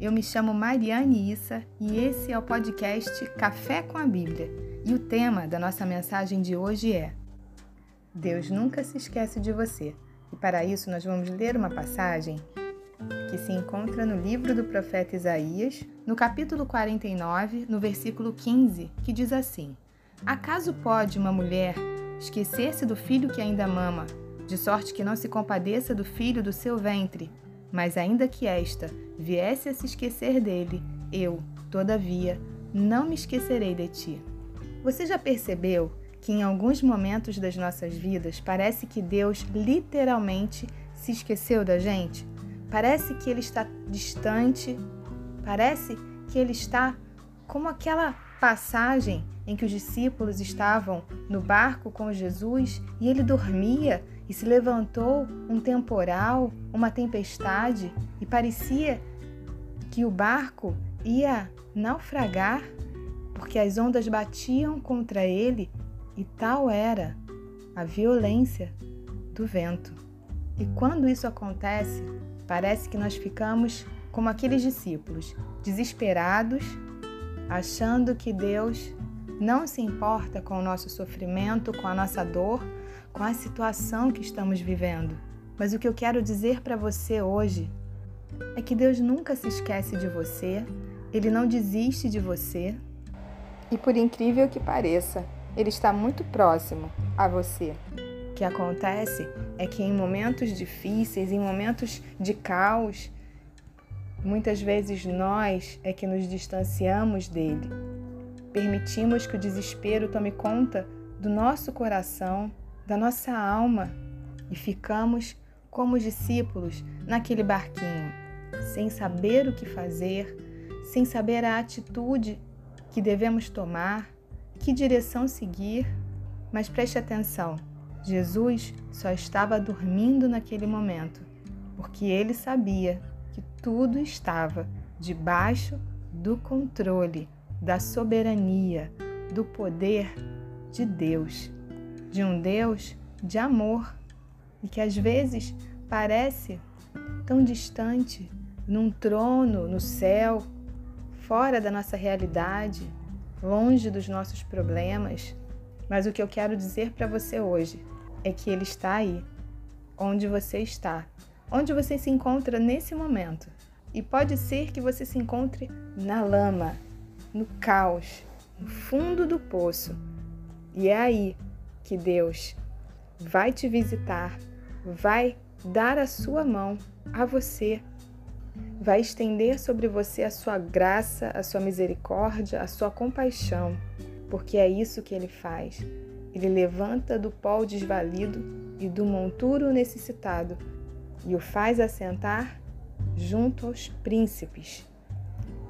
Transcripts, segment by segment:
Eu me chamo Mariane Issa e esse é o podcast Café com a Bíblia. E o tema da nossa mensagem de hoje é: Deus nunca se esquece de você. E para isso nós vamos ler uma passagem que se encontra no livro do profeta Isaías, no capítulo 49, no versículo 15, que diz assim: Acaso pode uma mulher esquecer-se do filho que ainda mama, de sorte que não se compadeça do filho do seu ventre? Mas ainda que esta viesse a se esquecer dele, eu, todavia, não me esquecerei de ti. Você já percebeu que em alguns momentos das nossas vidas parece que Deus literalmente se esqueceu da gente? Parece que ele está distante, parece que ele está como aquela passagem em que os discípulos estavam no barco com Jesus e ele dormia e se levantou um temporal, uma tempestade e parecia que o barco ia naufragar porque as ondas batiam contra ele e tal era a violência do vento. E quando isso acontece, parece que nós ficamos como aqueles discípulos, desesperados, achando que Deus não se importa com o nosso sofrimento, com a nossa dor, com a situação que estamos vivendo. Mas o que eu quero dizer para você hoje é que Deus nunca se esquece de você, Ele não desiste de você. E por incrível que pareça, Ele está muito próximo a você. O que acontece é que em momentos difíceis, em momentos de caos, muitas vezes nós é que nos distanciamos dele. Permitimos que o desespero tome conta do nosso coração, da nossa alma e ficamos como os discípulos naquele barquinho, sem saber o que fazer, sem saber a atitude que devemos tomar, que direção seguir. Mas preste atenção: Jesus só estava dormindo naquele momento, porque ele sabia que tudo estava debaixo do controle da soberania, do poder de Deus, de um Deus de amor e que às vezes parece tão distante, num trono no céu, fora da nossa realidade, longe dos nossos problemas. Mas o que eu quero dizer para você hoje é que Ele está aí, onde você está, onde você se encontra nesse momento. E pode ser que você se encontre na lama, no caos, no fundo do poço. E é aí que Deus vai te visitar, vai dar a sua mão a você, vai estender sobre você a sua graça, a sua misericórdia, a sua compaixão, porque é isso que ele faz. Ele levanta do pó desvalido e do monturo necessitado e o faz assentar junto aos príncipes.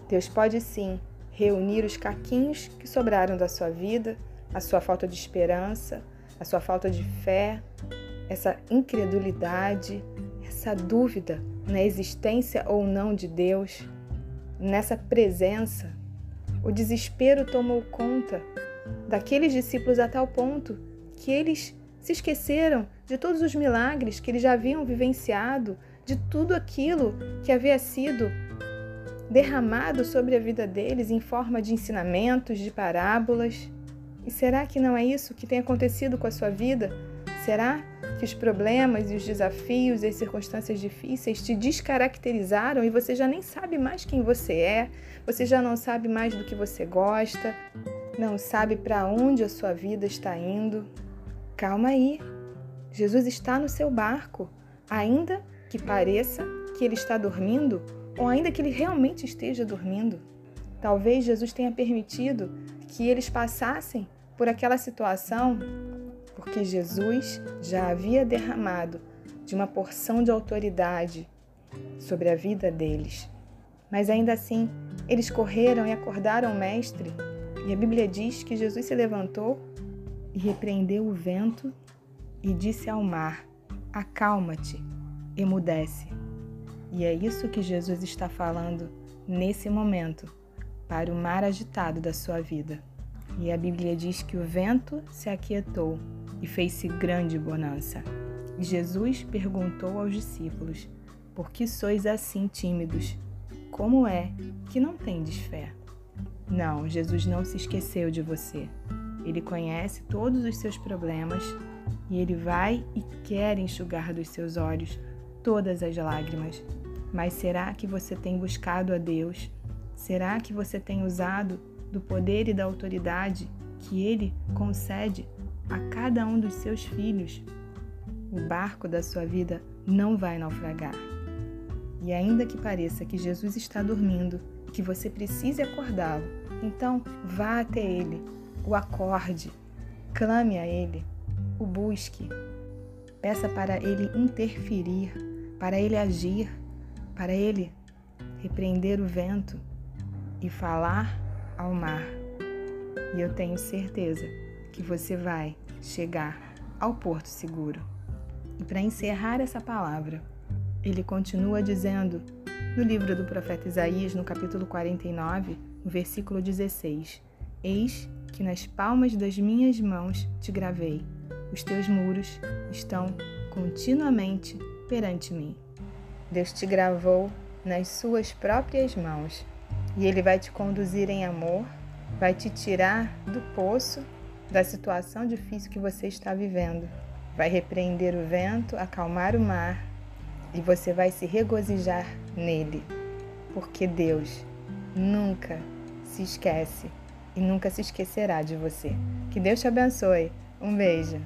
Deus pode sim reunir os caquinhos que sobraram da sua vida, a sua falta de esperança, a sua falta de fé, essa incredulidade, essa dúvida na existência ou não de Deus, nessa presença. O desespero tomou conta daqueles discípulos a tal ponto que eles se esqueceram de todos os milagres que eles já haviam vivenciado, de tudo aquilo que havia sido derramado sobre a vida deles em forma de ensinamentos, de parábolas. E será que não é isso que tem acontecido com a sua vida? Será que os problemas e os desafios e as circunstâncias difíceis te descaracterizaram e você já nem sabe mais quem você é, você já não sabe mais do que você gosta, não sabe para onde a sua vida está indo? Calma aí. Jesus está no seu barco, ainda que pareça que ele está dormindo, ou ainda que ele realmente esteja dormindo. Talvez Jesus tenha permitido que eles passassem por aquela situação porque Jesus já havia derramado de uma porção de autoridade sobre a vida deles. Mas ainda assim, eles correram e acordaram o Mestre, e a Bíblia diz que Jesus se levantou e repreendeu o vento e disse ao mar: Acalma-te, emudece. E é isso que Jesus está falando nesse momento para o mar agitado da sua vida. E a Bíblia diz que o vento se aquietou e fez-se grande bonança. E Jesus perguntou aos discípulos: Por que sois assim tímidos? como é que não tendes fé? Não, Jesus não se esqueceu de você. Ele conhece todos os seus problemas e ele vai e quer enxugar dos seus olhos todas as lágrimas. Mas será que você tem buscado a Deus? Será que você tem usado do poder e da autoridade que ele concede a cada um dos seus filhos? O barco da sua vida não vai naufragar. E ainda que pareça que Jesus está dormindo, que você precise acordá-lo, então vá até ele, o acorde, clame a ele, o busque. Peça para ele interferir, para ele agir, para ele repreender o vento e falar ao mar. E eu tenho certeza que você vai chegar ao porto seguro. E para encerrar essa palavra, ele continua dizendo no livro do profeta Isaías, no capítulo 49, no versículo 16: Eis que nas palmas das minhas mãos te gravei, os teus muros estão continuamente perante mim. Deus te gravou nas suas próprias mãos e Ele vai te conduzir em amor, vai te tirar do poço da situação difícil que você está vivendo, vai repreender o vento, acalmar o mar e você vai se regozijar nele, porque Deus nunca se esquece e nunca se esquecerá de você. Que Deus te abençoe. Um beijo.